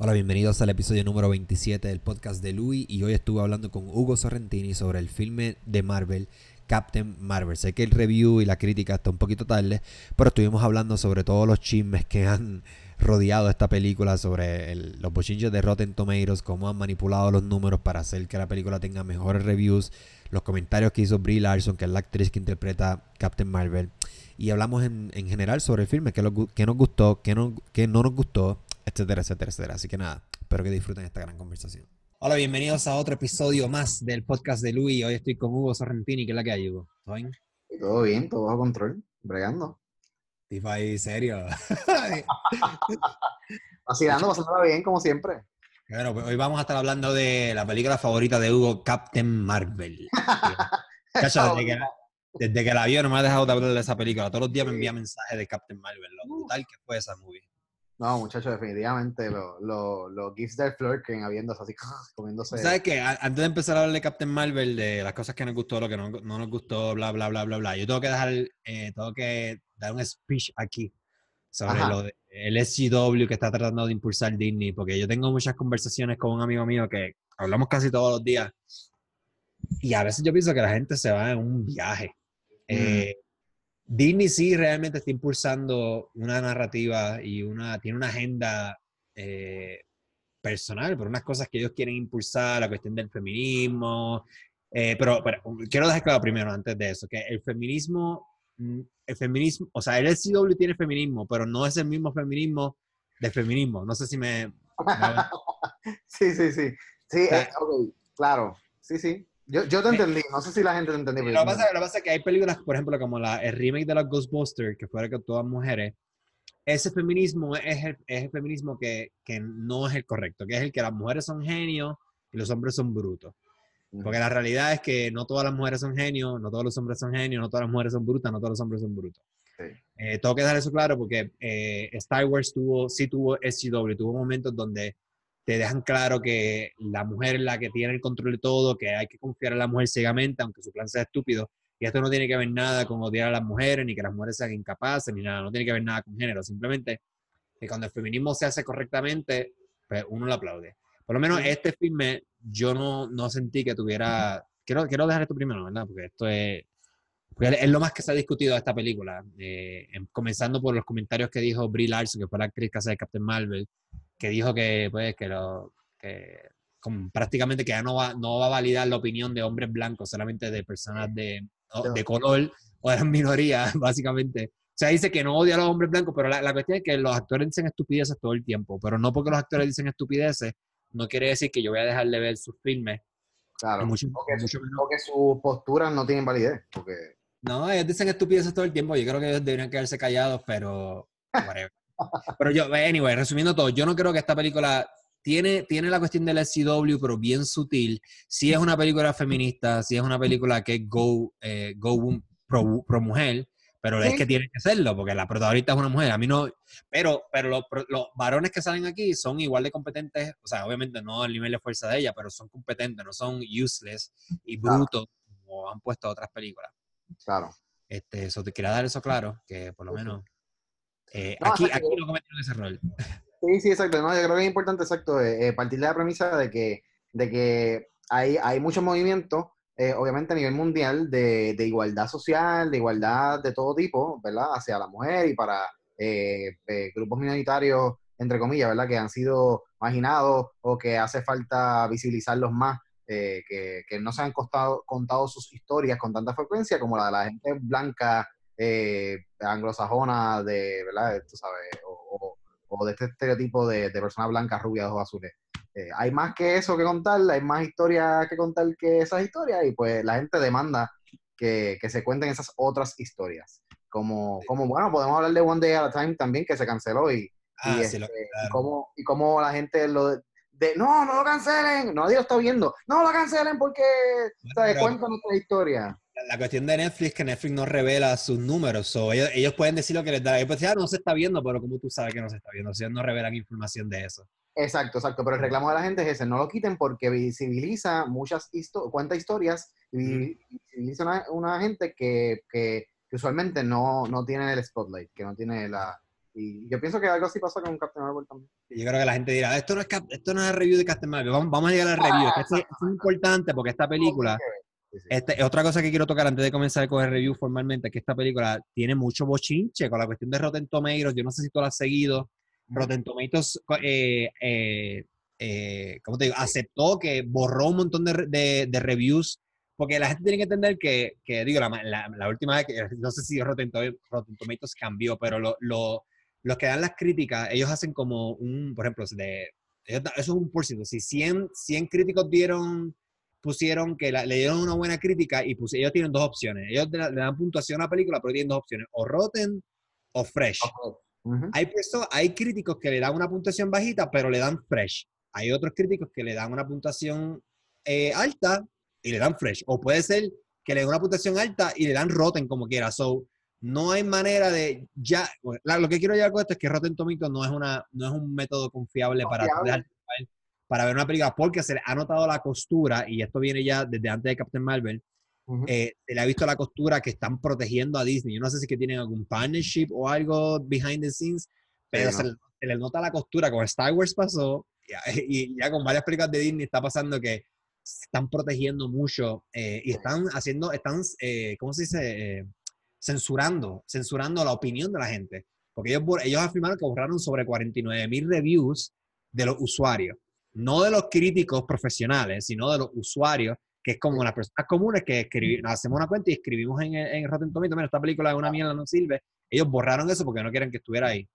Hola, bienvenidos al episodio número 27 del podcast de Louis y hoy estuve hablando con Hugo Sorrentini sobre el filme de Marvel, Captain Marvel. Sé que el review y la crítica está un poquito tarde, pero estuvimos hablando sobre todos los chismes que han rodeado esta película, sobre los bochinches de Rotten Tomatoes, cómo han manipulado los números para hacer que la película tenga mejores reviews, los comentarios que hizo Brie Larson, que es la actriz que interpreta Captain Marvel. Y hablamos en, general sobre el filme, qué, nos gustó, qué no, qué no nos gustó etcétera, etcétera, etcétera. Así que nada, espero que disfruten esta gran conversación. Hola, bienvenidos a otro episodio más del podcast de Luis. Hoy estoy con Hugo Sorrentini, ¿qué es la que hay, Hugo? ¿Todo bien? Todo bien, todo bajo control, bregando. ahí, serio. Vacilando, pasándola bien, como siempre. Bueno, pues hoy vamos a estar hablando de la película favorita de Hugo, Captain Marvel. desde, que, desde que la vio no me ha dejado de hablar de esa película. Todos los días me envía mensajes de Captain Marvel, lo brutal que fue esa movie. No, muchachos, definitivamente los lo, gifs del Flurken habiéndose así, comiéndose. ¿Sabes qué? Antes de empezar a hablar de Captain Marvel, de las cosas que nos gustó, lo que no, nos gustó, bla, bla, bla, bla, bla, yo tengo que dejar, eh, tengo que dar un speech aquí sobre lo de, el SGW que está tratando de impulsar Disney, porque yo tengo muchas conversaciones con un amigo mío que hablamos casi todos los días y a veces yo pienso que la gente se va en un viaje. Mm. Eh, Disney sí realmente está impulsando una narrativa y una, tiene una agenda eh, personal, por unas cosas que ellos quieren impulsar, la cuestión del feminismo. Eh, pero, quiero dejar claro primero, antes de eso, que el feminismo, mm, el feminismo, o sea, el SCW tiene feminismo, pero no es el mismo feminismo del feminismo. No sé si me... sí, sí, sí. Sí, eh, claro. Sí, sí. Yo, yo te entendí, no sé si la gente te entendió. Lo que pasa, lo pasa es que hay películas, por ejemplo, como la, el remake de los Ghostbusters, que fuera que todas mujeres, ese feminismo es el, es el feminismo que, que, no es el correcto, que es el que las mujeres son genios y los hombres son brutos. Porque la realidad es que no todas las mujeres son genios, no todos los hombres son genios, no todas las mujeres son brutas, no todos los hombres son brutos. Eh, tengo que dejar eso claro porque eh, Star Wars tuvo, sí tuvo SGW, tuvo momentos donde te dejan claro que la mujer es la que tiene el control de todo, que hay que confiar en la mujer ciegamente, aunque su plan sea estúpido. Y esto no tiene que ver nada con odiar a las mujeres, ni que las mujeres sean incapaces, ni nada. No tiene que ver nada con género. Simplemente que cuando el feminismo se hace correctamente, pues uno lo aplaude. Por lo menos este filme yo no, no sentí que tuviera... Quiero, quiero dejar esto primero, ¿verdad? Porque esto es... es lo más que se ha discutido de esta película. Eh, em, comenzando por los comentarios que dijo Brie Larson, que fue la actriz que hace de Captain Marvel, que dijo que, pues, que, lo, que prácticamente que ya no va, no va a validar la opinión de hombres blancos, solamente de personas de, de color o de las minorías, básicamente. O sea, dice que no odia a los hombres blancos, pero la, la, cuestión es que los actores dicen estupideces todo el tiempo, pero no porque los actores dicen estupideces, no quiere decir que yo voy a dejar de ver sus filmes. Claro, mucho, porque, porque sus posturas no tienen validez. Porque... No, ellos dicen estupideces todo el tiempo, yo creo que ellos deberían quedarse callados, pero... Pero yo, anyway, resumiendo todo, yo no creo que esta película tiene, tiene la cuestión del SCW, pero bien sutil. Si es una película feminista, si es una película que es go, eh, go pro, mujer, pero es que tiene que serlo, porque la protagonista es una mujer. A mí no. Pero, pero los, los, varones que salen aquí son igual de competentes, o sea, obviamente no al nivel de fuerza de ella, pero son competentes, no son useless y brutos como han puesto otras películas. Claro. Este, eso te quería dar eso claro, que por lo menos. Eh, aquí, aquí no cometieron ese rol. Sí, sí, exacto. No, yo creo que es importante, exacto, eh, eh, partir de la premisa de que, de que hay, hay mucho movimiento, obviamente a nivel mundial, de, de, igualdad social, de igualdad de todo tipo, ¿verdad? Hacia la mujer y para grupos minoritarios, entre comillas, ¿verdad? Que han sido marginados o que hace falta visibilizarlos más. que, que, no se han costado, contado sus historias con tanta frecuencia como la de la gente blanca eh, anglosajona de, ¿verdad? Tú sabes, o, de este estereotipo de, de persona blanca, rubia, ojos azules. Eh, hay más que eso que contar, hay más historias que contar que esas historias y pues la gente demanda que, que se cuenten esas otras historias. Como, como, bueno, podemos hablar de One Day at a Time también, que se canceló y, y, este, cómo, y cómo la gente lo de, no, no lo cancelen, nadie lo está viendo, no lo cancelen porque, ¿sabes? Cuentan nuestra historia la cuestión de Netflix es que Netflix no revela sus números. o ellos, ellos, pueden decir lo que les da. Ellos pueden decir, ah, no se está viendo, pero como tú sabes que no se está viendo? Si ellos no revelan información de eso. Exacto, exacto. Pero el reclamo de la gente es ese: no lo quiten porque visibiliza muchas historias, cuenta historias y visibiliza una, una gente que, que, usualmente no, no, tiene el spotlight, que no tiene la, Y yo pienso que algo así pasa con Captain Marvel también. Yo creo que la gente dirá, esto no es, esto no es review de Captain Marvel, vamos, vamos a llegar al review. esto, es importante porque esta película, este, otra cosa que quiero tocar antes de comenzar con el review formalmente, es que esta película tiene mucho bochinche con la cuestión de Rotten Tomatoes, yo no sé si tú lo has seguido, Rotten Tomatoes, eh, eh, eh, ¿cómo te digo? Aceptó que borró un montón de, de reviews porque la gente tiene que entender que, que digo, la, la, última vez, que, no sé si Rotten, Tomatoes cambió, pero lo, lo, los que dan las críticas, ellos hacen como un, por ejemplo, de, eso es un por ciento. Si 100, 100 críticos dieron, pusieron que le dieron una buena crítica y ellos tienen dos opciones. Ellos le, dan puntuación a la película, pero tienen dos opciones, o Rotten o Fresh. hay, hay críticos que le dan una puntuación bajita, pero le dan Fresh. Hay otros críticos que le dan una puntuación eh, alta, y le dan fresh. O puede ser que le den una puntuación alta y le dan rotten como quiera. So, no hay manera de ya. Lo que quiero llegar con esto es que Rotten Tomatoes no es, una, no es un método confiable para, para ver una película porque se le ha notado la costura, y esto viene ya desde antes de Captain Marvel. Eh, se le ha visto la costura que están protegiendo a Disney. Yo no sé si que tienen algún partnership o algo behind the scenes, pero se, le, nota la costura. Con Star Wars pasó, y, y ya con varias películas de Disney está pasando que están protegiendo mucho eh, y están haciendo, están, eh, ¿cómo se dice? Eh, censurando, censurando la opinión de la gente. Porque ellos, ellos afirmaron que borraron sobre 49 mil reviews de los usuarios. No de los críticos profesionales, sino de los usuarios, que es como las personas comunes que escribimos, hacemos una cuenta y escribimos en, en Rotten Tomatoes, mira, esta película es una mierda, no sirve. Ellos borraron eso porque no quieren que estuviera ahí.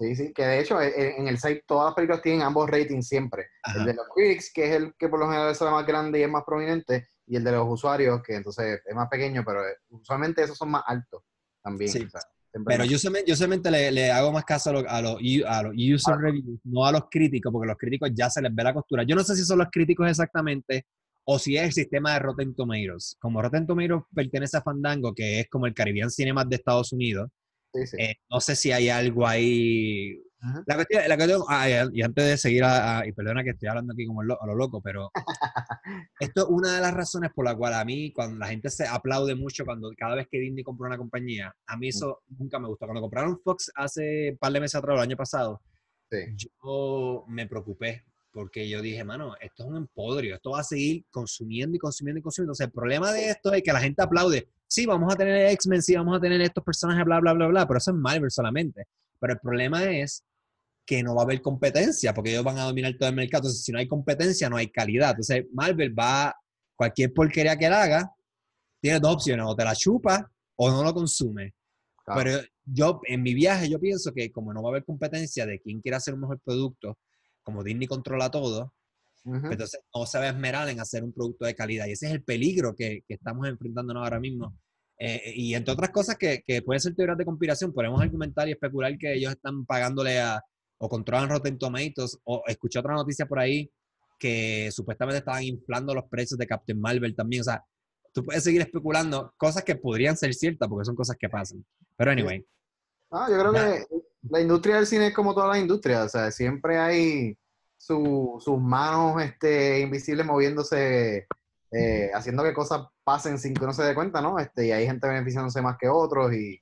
Sí, sí, que de hecho en el site todas las películas tienen ambos ratings siempre. El de los critics, que es el que por lo general es el más grande y es más prominente, y el de los usuarios, que entonces es más pequeño, pero eh, usualmente esos son más altos también. Sí. Pero yo solamente, le, le, hago más caso a los, a los, a los user reviews, no a los críticos, porque los críticos ya se les ve la costura. Yo no sé si son los críticos exactamente o si es el sistema de Rotten Tomatoes. Como Rotten Tomatoes pertenece a Fandango, que es como el Caribbean Cinema de Estados Unidos, eh, no sé si hay algo ahí. La cuestión, la y antes de seguir, y perdona que estoy hablando aquí como a lo loco, pero esto es una de las razones por la cual a mí, cuando la gente se aplaude mucho cuando cada vez que Disney compra una compañía, a mí eso nunca me gustó. Cuando compraron Fox hace un par de meses atrás, el año pasado, yo me preocupé porque yo dije, mano, esto es un empodrio, esto va a seguir consumiendo y consumiendo y consumiendo. Entonces, el problema de esto es que la gente aplaude sí, vamos a tener X-Men, sí, vamos a tener estos personajes, bla, bla, bla, bla, pero eso es Marvel solamente. Pero el problema es que no va a haber competencia, porque ellos van a dominar todo el mercado. Entonces, si no hay competencia, no hay calidad. Entonces, Marvel va, cualquier porquería que él haga, tiene dos opciones, o te la chupa o no lo consume. Pero yo, en mi viaje, yo pienso que como no va a haber competencia de quién quiere hacer un mejor producto, como Disney controla todo, entonces no se va a esmerar en hacer un producto de calidad. Y ese es el peligro que, que estamos enfrentándonos ahora mismo. Eh, y entre otras cosas que, que pueden ser teorías de conspiración, podemos argumentar y especular que ellos están pagándole a, o controlan Rotten Tomatoes, o escuché otra noticia por ahí que supuestamente estaban inflando los precios de Captain Marvel también. O sea, tú puedes seguir especulando cosas que podrían ser ciertas porque son cosas que pasan. Pero anyway. Ah, yo creo que la industria del cine es como todas las industrias. O sea, siempre hay sus manos este, invisibles moviéndose, eh, haciendo que cosas pasen sin que uno se dé cuenta, ¿no? Este, y hay gente beneficiándose más que otros y,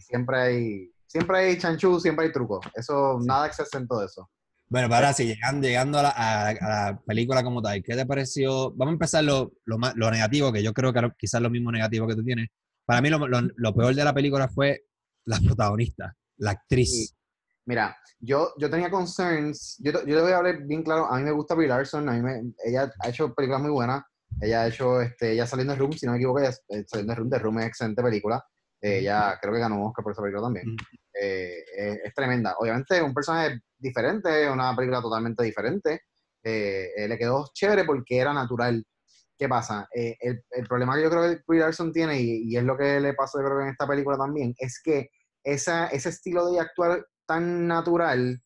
siempre hay siempre hay chanchú, siempre hay truco. Eso, nada exento de eso. Bueno, para así, llegando, llegando a, la, película como tal, ¿qué te pareció? Vamos a empezar lo, lo, negativo, que yo creo que quizás lo mismo negativo que tú tienes. Para mí lo, lo peor de la película fue la protagonista, la actriz. Mira, yo, yo tenía concerns, yo, yo le voy a hablar bien claro, a mí me gusta Brie Larson, a mí me, ella ha hecho películas muy buenas, ella ha hecho, este, ella saliendo de Room, si no me equivoco, ella eh, saliendo de Room, de Room es excelente película, ella creo que ganó un Oscar por esa película también, eh, es, tremenda, obviamente un personaje diferente, una película totalmente diferente, eh, le quedó chévere porque era natural. ¿Qué pasa? El, el, problema que yo creo que Brie Larson tiene, y, y, es lo que le pasa yo creo en esta película también, es que esa, ese estilo de actuar tan natural,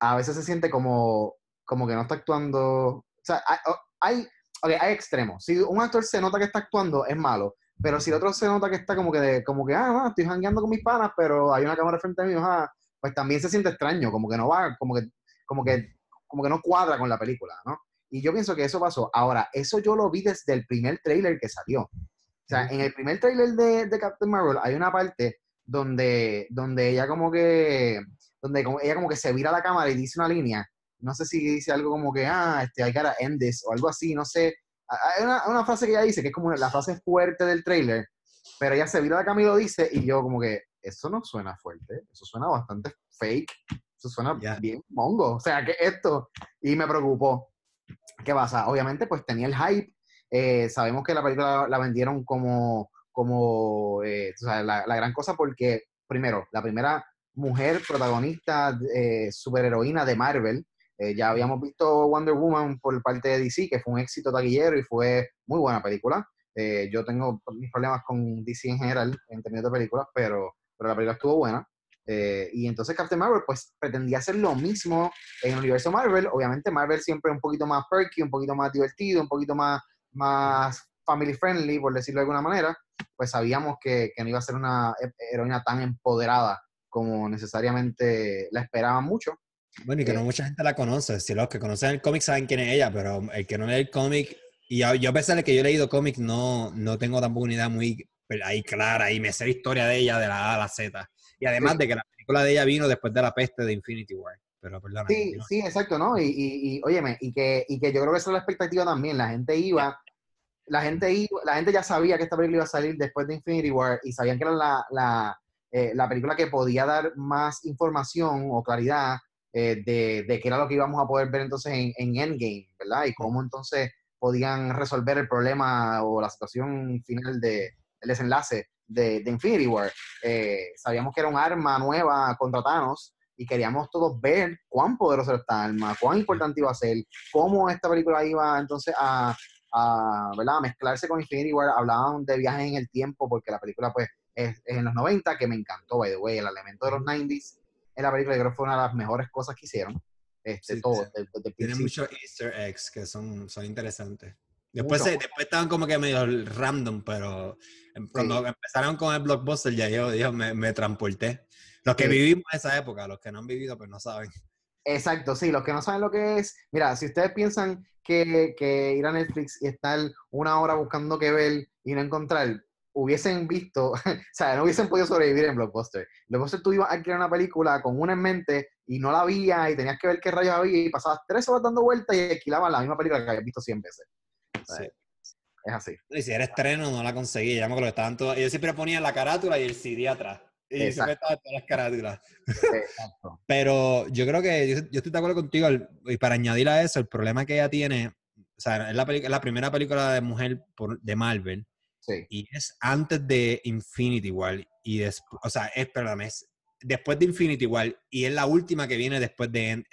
a veces se siente como, como que no está actuando. O sea, hay, hay, extremos. Si un actor se nota que está actuando, es malo. Pero si el otro se nota que está como que, como que ah, estoy jangueando con mis panas, pero hay una cámara frente a mí, pues también se siente extraño, como que no va, como que, como que, como que no cuadra con la película, ¿no? Y yo pienso que eso pasó. Ahora, eso yo lo vi desde el primer trailer que salió. O sea, en el primer trailer de, de Captain Marvel hay una parte donde, donde ella como que, donde como, ella como que se vira la cámara y dice una línea, no sé si dice algo como que, ah, este, I gotta end this, o algo así, no sé. Hay una, una frase que ella dice, que es como la frase fuerte del trailer, pero ella se vira la y lo dice, y yo como que, eso no suena fuerte, eso suena bastante fake, eso suena bien mongo, o sea, que esto, y me preocupó. ¿Qué pasa? Obviamente, pues tenía el hype, eh, sabemos que la película la vendieron como, como eh, o sea, la, la, gran cosa porque, primero, la primera mujer protagonista, eh, superheroína de Marvel, eh, ya habíamos visto Wonder Woman por parte de DC, que fue un éxito taquillero y fue muy buena película. Eh, yo tengo mis problemas con DC en general, en términos de películas, pero, pero la película estuvo buena. Eh, y entonces Captain Marvel pues pretendía hacer lo mismo en el universo Marvel. Obviamente Marvel siempre un poquito más perky, un poquito más divertido, un poquito más, más family friendly, por decirlo de alguna manera. Pues sabíamos que, que no iba a ser una heroína tan empoderada como necesariamente la esperaban mucho. Bueno, y que no eh, mucha gente la conoce. Si los que conocen el cómic saben quién es ella, pero el que no lee el cómic, y yo, a pesar de que yo he leído cómics, no, no tengo tampoco una idea muy ahí clara y me sé la historia de ella de la A a la Z. Y además de que la película de ella vino después de la peste de Infinity War. Pero perdón. Sí, sí, exacto, ¿no? Y, y, y óyeme, y que, y que yo creo que esa es la expectativa también. La gente iba, la gente iba, la gente ya sabía que esta película iba a salir después de Infinity War y sabían que era la, la, eh, la película que podía dar más información o claridad eh, de, de, qué era lo que íbamos a poder ver entonces en, en, Endgame, ¿verdad? Y cómo entonces podían resolver el problema o la situación final de, del desenlace de, de Infinity War. Eh, sabíamos que era un arma nueva contra Thanos y queríamos todos ver cuán poderoso era esta arma, cuán importante iba a ser, cómo esta película iba entonces a, a, ¿verdad? a mezclarse con Infinity War. Hablaban de viajes en el tiempo porque la película pues es, es en los 90, que me encantó, by the way, el elemento de los 90s en la película, yo creo que fue una de las mejores cosas que hicieron. Este, todo. Tiene muchos easter eggs que son, son interesantes. Después, se, después estaban como que medio random, pero em, cuando empezaron con el blockbuster ya yo, yo me, me transporté. Los que vivimos esa época, los que no han vivido pues no saben. Exacto, sí, los que no saben lo que es, mira, si ustedes piensan que, que ir a Netflix y estar una hora buscando qué ver y no encontrar, hubiesen visto, o sea, no hubiesen podido sobrevivir en Blockbuster. Blockbuster tú ibas a crear una película con una en mente y no la veías y tenías que ver qué rayos había y pasabas tres horas dando vueltas y alquilaban la misma película que habías visto 100 veces. sí. Es así. Y si era estreno, no la conseguí. Ya me acuerdo que estaban todos. Yo siempre ponía la carátula y el CD atrás. Y siempre estaban todas las carátulas. Exacto. Pero yo creo que yo, yo, estoy de acuerdo contigo. Y para añadir a eso, el problema que ella tiene. O sea, es la, es la primera película de mujer por, de Marvel y es antes de Infinity War. Y después, o sea, es, perdóname, es después de Infinity War. Y es la última que viene después de.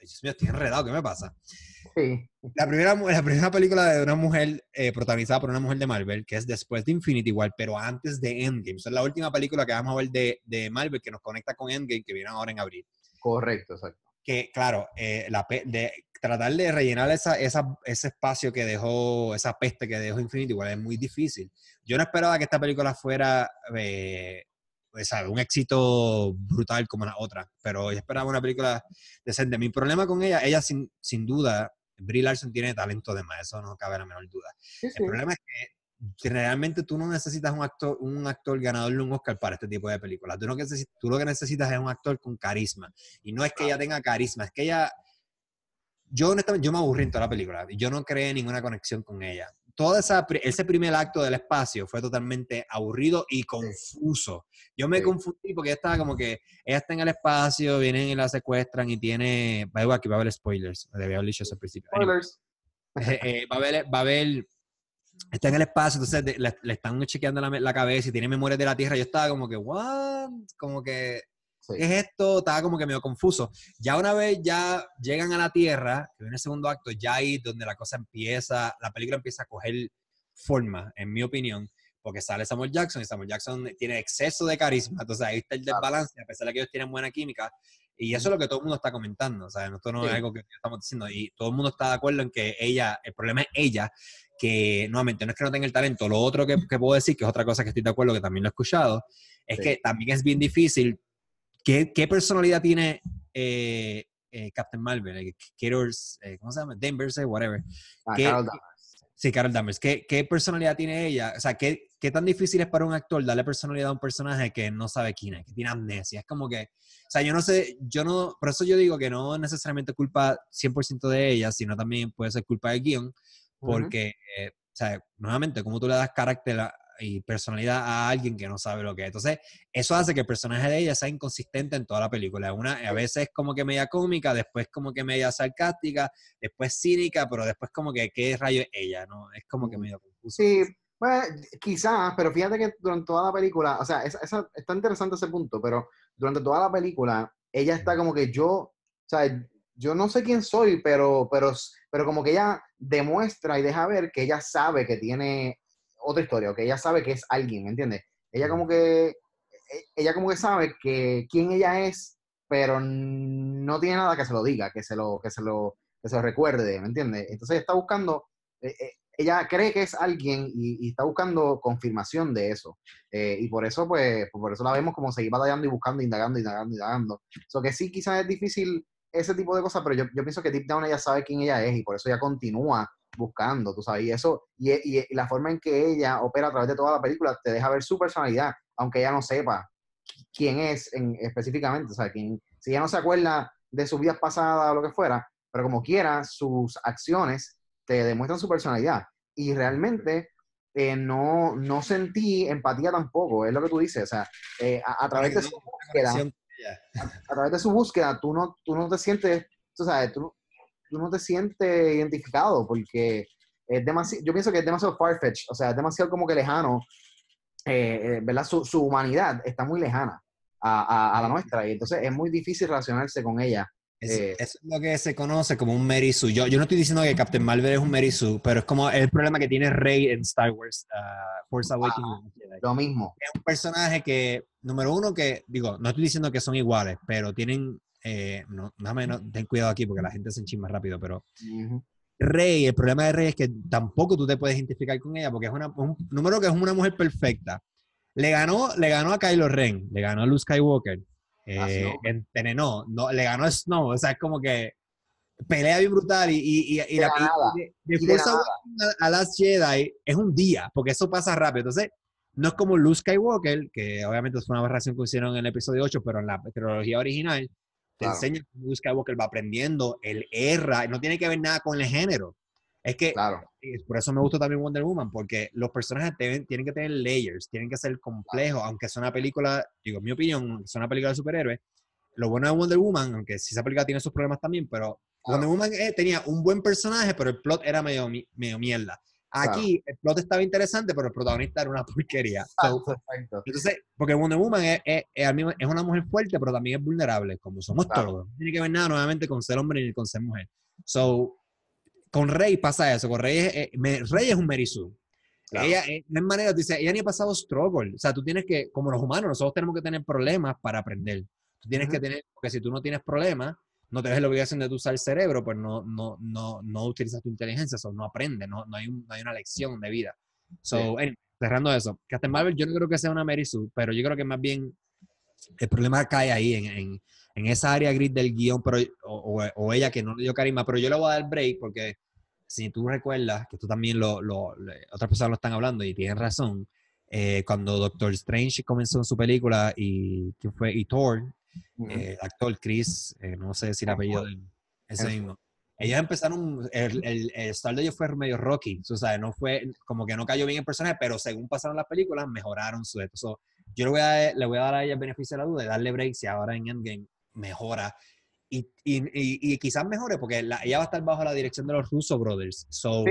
Dios mío, estoy enredado, ¿qué me pasa? Sí. La primera, la primera película de una mujer eh, protagonizada por una mujer de Marvel, que es después de Infinity War, pero antes de Endgame. O es la última película que vamos a ver de, de Marvel que nos conecta con Endgame, que viene ahora en abril. Correcto, exacto. Que, claro, eh, la, de, tratar de rellenar esa, esa, ese espacio que dejó, esa peste que dejó Infinity War es muy difícil. Yo no esperaba que esta película fuera eh, pues, un éxito brutal como la otra, pero yo esperaba una película decente. Mi problema con ella, ella sin, sin duda, Brie Larson tiene talento de más, eso no cabe la menor duda. Sí, sí. El problema es que realmente tú no necesitas un actor, un actor ganador de un Oscar para este tipo de películas. Tú, no necesitas, tú lo que necesitas es un actor con carisma. Y no es que ella tenga carisma, es que ella yo honestamente, yo me aburrí en toda la película. Yo no creé ninguna conexión con ella. Todo esa, ese primer acto del espacio fue totalmente aburrido y confuso. Yo me confundí porque estaba como que ella está en el espacio, vienen y la secuestran y tiene. Va aquí va a haber spoilers. Debía haber dicho eso al principio. Spoilers. Eh, eh, va a haber. Va a haber está en el espacio, entonces le, le están chequeando la, la, cabeza y tiene memoria de la Tierra. Yo estaba como que, ¿what? Como que ¿Qué es esto? Estaba como que medio confuso. Ya una vez ya llegan a la Tierra, que viene el segundo acto, ya ahí donde la cosa empieza, la película empieza a coger forma, en mi opinión, porque sale Samuel Jackson y Samuel Jackson tiene exceso de carisma, entonces ahí está el desbalance, a pesar de que ellos tienen buena química, y eso es lo que todo el mundo está comentando, o sea, esto no es algo que estamos diciendo, y todo el mundo está de acuerdo en que ella, el problema es ella, que nuevamente no es que no tenga el talento, lo otro que, que puedo decir, que es otra cosa que estoy de acuerdo, que también lo he escuchado, es que también es bien difícil ¿Qué, qué personalidad tiene eh, eh, Captain Marvel? Eh, eh, ¿Cómo se llama? Denver, whatever. Ah, Sí, Carol Danvers. ¿Qué, ¿Qué, personalidad tiene ella? O sea, ¿qué, ¿qué, tan difícil es para un actor darle personalidad a un personaje que no sabe quién es, que tiene amnesia? Es como que, o sea, yo no sé, yo no, por eso yo digo que no necesariamente culpa 100% de ella, sino también puede ser culpa del guion, porque, eh, o sea, nuevamente, como tú le das carácter a, y personalidad a alguien que no sabe lo que es. Entonces, eso hace que el personaje de ella sea inconsistente en toda la película. Una, a veces como que media cómica, después como que media sarcástica, después cínica, pero después como que qué rayo es ella, ¿no? Es como que medio confuso. Sí, pues quizás, pero fíjate que durante toda la película, o sea, está interesante ese punto, pero durante toda la película, ella está como que yo, o sea, yo no sé quién soy, pero, pero, pero como que ella demuestra y deja ver que ella sabe que tiene otra historia, que ella sabe que es alguien, ¿me entiendes? Ella como que, e, ella como que sabe que quién ella es, pero no tiene nada que se lo diga, que se lo, que se lo, que se lo recuerde, ¿me entiendes? Entonces está buscando, e, e, ella cree que es alguien y, está buscando confirmación de eso. Eh, y por eso, pues, por eso la vemos como seguir batallando y buscando, indagando, indagando, indagando. Eso que sí, quizás es difícil ese tipo de cosas, pero yo, yo pienso que deep down ella sabe quién ella es y por eso ella continúa buscando, tú sabes, y eso, y, y, la forma en que ella opera a través de toda la película te deja ver su personalidad, aunque ella no sepa quién es en, específicamente, o sea, quién, si ella no se acuerda de sus vidas pasadas o lo que fuera, pero como quiera, sus acciones te demuestran su personalidad. Y realmente eh, no, no sentí empatía tampoco, es lo que tú dices, o sea, eh, a, través de su búsqueda, a, través de su búsqueda, tú no, tú no te sientes, tú sabes, tú, tú no te sientes identificado porque es demasiado, yo pienso que es demasiado farfetch, o sea, es demasiado como que lejano, eh, eh, ¿verdad? Su, su, humanidad está muy lejana a, a, la nuestra y entonces es muy difícil relacionarse con ella. Eh, eso es lo que se conoce como un Mary Sue. Yo, yo no estoy diciendo que Captain Marvel es un Mary Sue, pero es como el problema que tiene Rey en Star Wars, uh, Force Awakens. lo mismo. Es un personaje que, número uno, que, digo, no estoy diciendo que son iguales, pero tienen eh, no, más o menos, ten cuidado aquí porque la gente se enchisma rápido, pero Rey, el problema de Rey es que tampoco tú te puedes identificar con ella porque es una, un número que es una mujer perfecta. Le ganó, le ganó a Kylo Ren, le ganó a Luke Skywalker, eh, no, le ganó a Snow, o sea, es como que pelea bien brutal y, y, y, la de, de, a, a las Jedi es un día, porque eso pasa rápido. Entonces, no es como Luke Skywalker, que obviamente es una aberración que hicieron en el episodio 8, pero en la trilogía original, te enseña cómo Luke Skywalker va aprendiendo, él erra, no tiene que ver nada con el género. Es que, claro. por eso me gusta también Wonder Woman, porque los personajes tienen que tener layers, tienen que ser complejos, aunque sea una película, digo, en mi opinión, es una película de superhéroes. Lo bueno de Wonder Woman, aunque sí esa película tiene sus problemas también, pero Wonder Woman eh, tenía un buen personaje, pero el plot era medio, medio mierda. Aquí el plot estaba interesante, pero el protagonista era una porquería. entonces, porque Wonder Woman es, es, es, una mujer fuerte, pero también es vulnerable, como somos todos. No tiene que ver nada nuevamente con ser hombre ni con ser mujer. So, con Rey pasa eso. Con Rey es, Rey es un Merisu. Ella, eh, no es manera, dice, ella ni ha pasado struggle. O sea, tú tienes que, como los humanos, nosotros tenemos que tener problemas para aprender. Tú tienes que tener, porque si tú no tienes problemas, no te ves la obligación de usar el cerebro, pues no, no, no, no utilizas tu inteligencia, so no aprendes, no, no, hay no hay una lección de vida. So, cerrando eso, Captain Marvel yo no creo que sea una Mary Sue, pero yo creo que más bien el problema cae ahí, en, en, en esa área gris del guion, pero, o, o, ella que no le dio carisma, pero yo le voy a dar break porque si tú recuerdas, que tú también lo, lo, otras personas lo están hablando y tienen razón, eh, cuando Doctor Strange comenzó en su película y, ¿quién fue? y Thor, eh, actor Chris, eh, no sé si el apellido de ese mismo. Ellos empezaron, el, el, el de ellos fue medio rocky, o sea, no fue, como que no cayó bien el personaje, pero según pasaron las películas, mejoraron su esto. yo le voy, a, le voy a dar a ella el beneficio de la duda de darle break si ahora en Endgame mejora. Y, y, y, quizás mejore porque ella va a estar bajo la dirección de los Russo Brothers. So,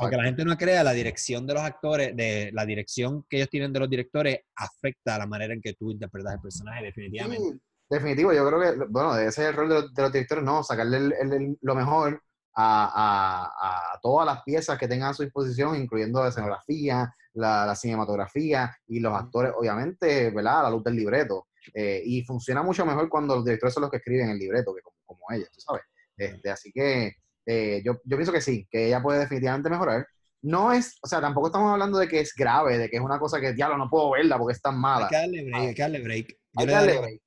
aunque la gente no crea, la dirección de los actores, de la dirección que ellos tienen de los directores, afecta la manera en que tú interpretas el personaje, definitivamente. Definitivo, yo creo que, bueno, ese es el rol de los, directores, no, sacarle lo mejor a, todas las piezas que tengan a su disposición, incluyendo la escenografía, la, cinematografía y los actores, obviamente, ¿verdad? A la luz del libreto. Eh, y funciona mucho mejor cuando los directores son los que escriben el libreto, que como, como ella, tú sabes. Este, así que eh, yo, yo pienso que sí, que ella puede definitivamente mejorar. No es, o sea, tampoco estamos hablando de que es grave, de que es una cosa que, diablo, no puedo verla porque es tan mala. Hay que darle break, hay que darle break. Hay que darle break.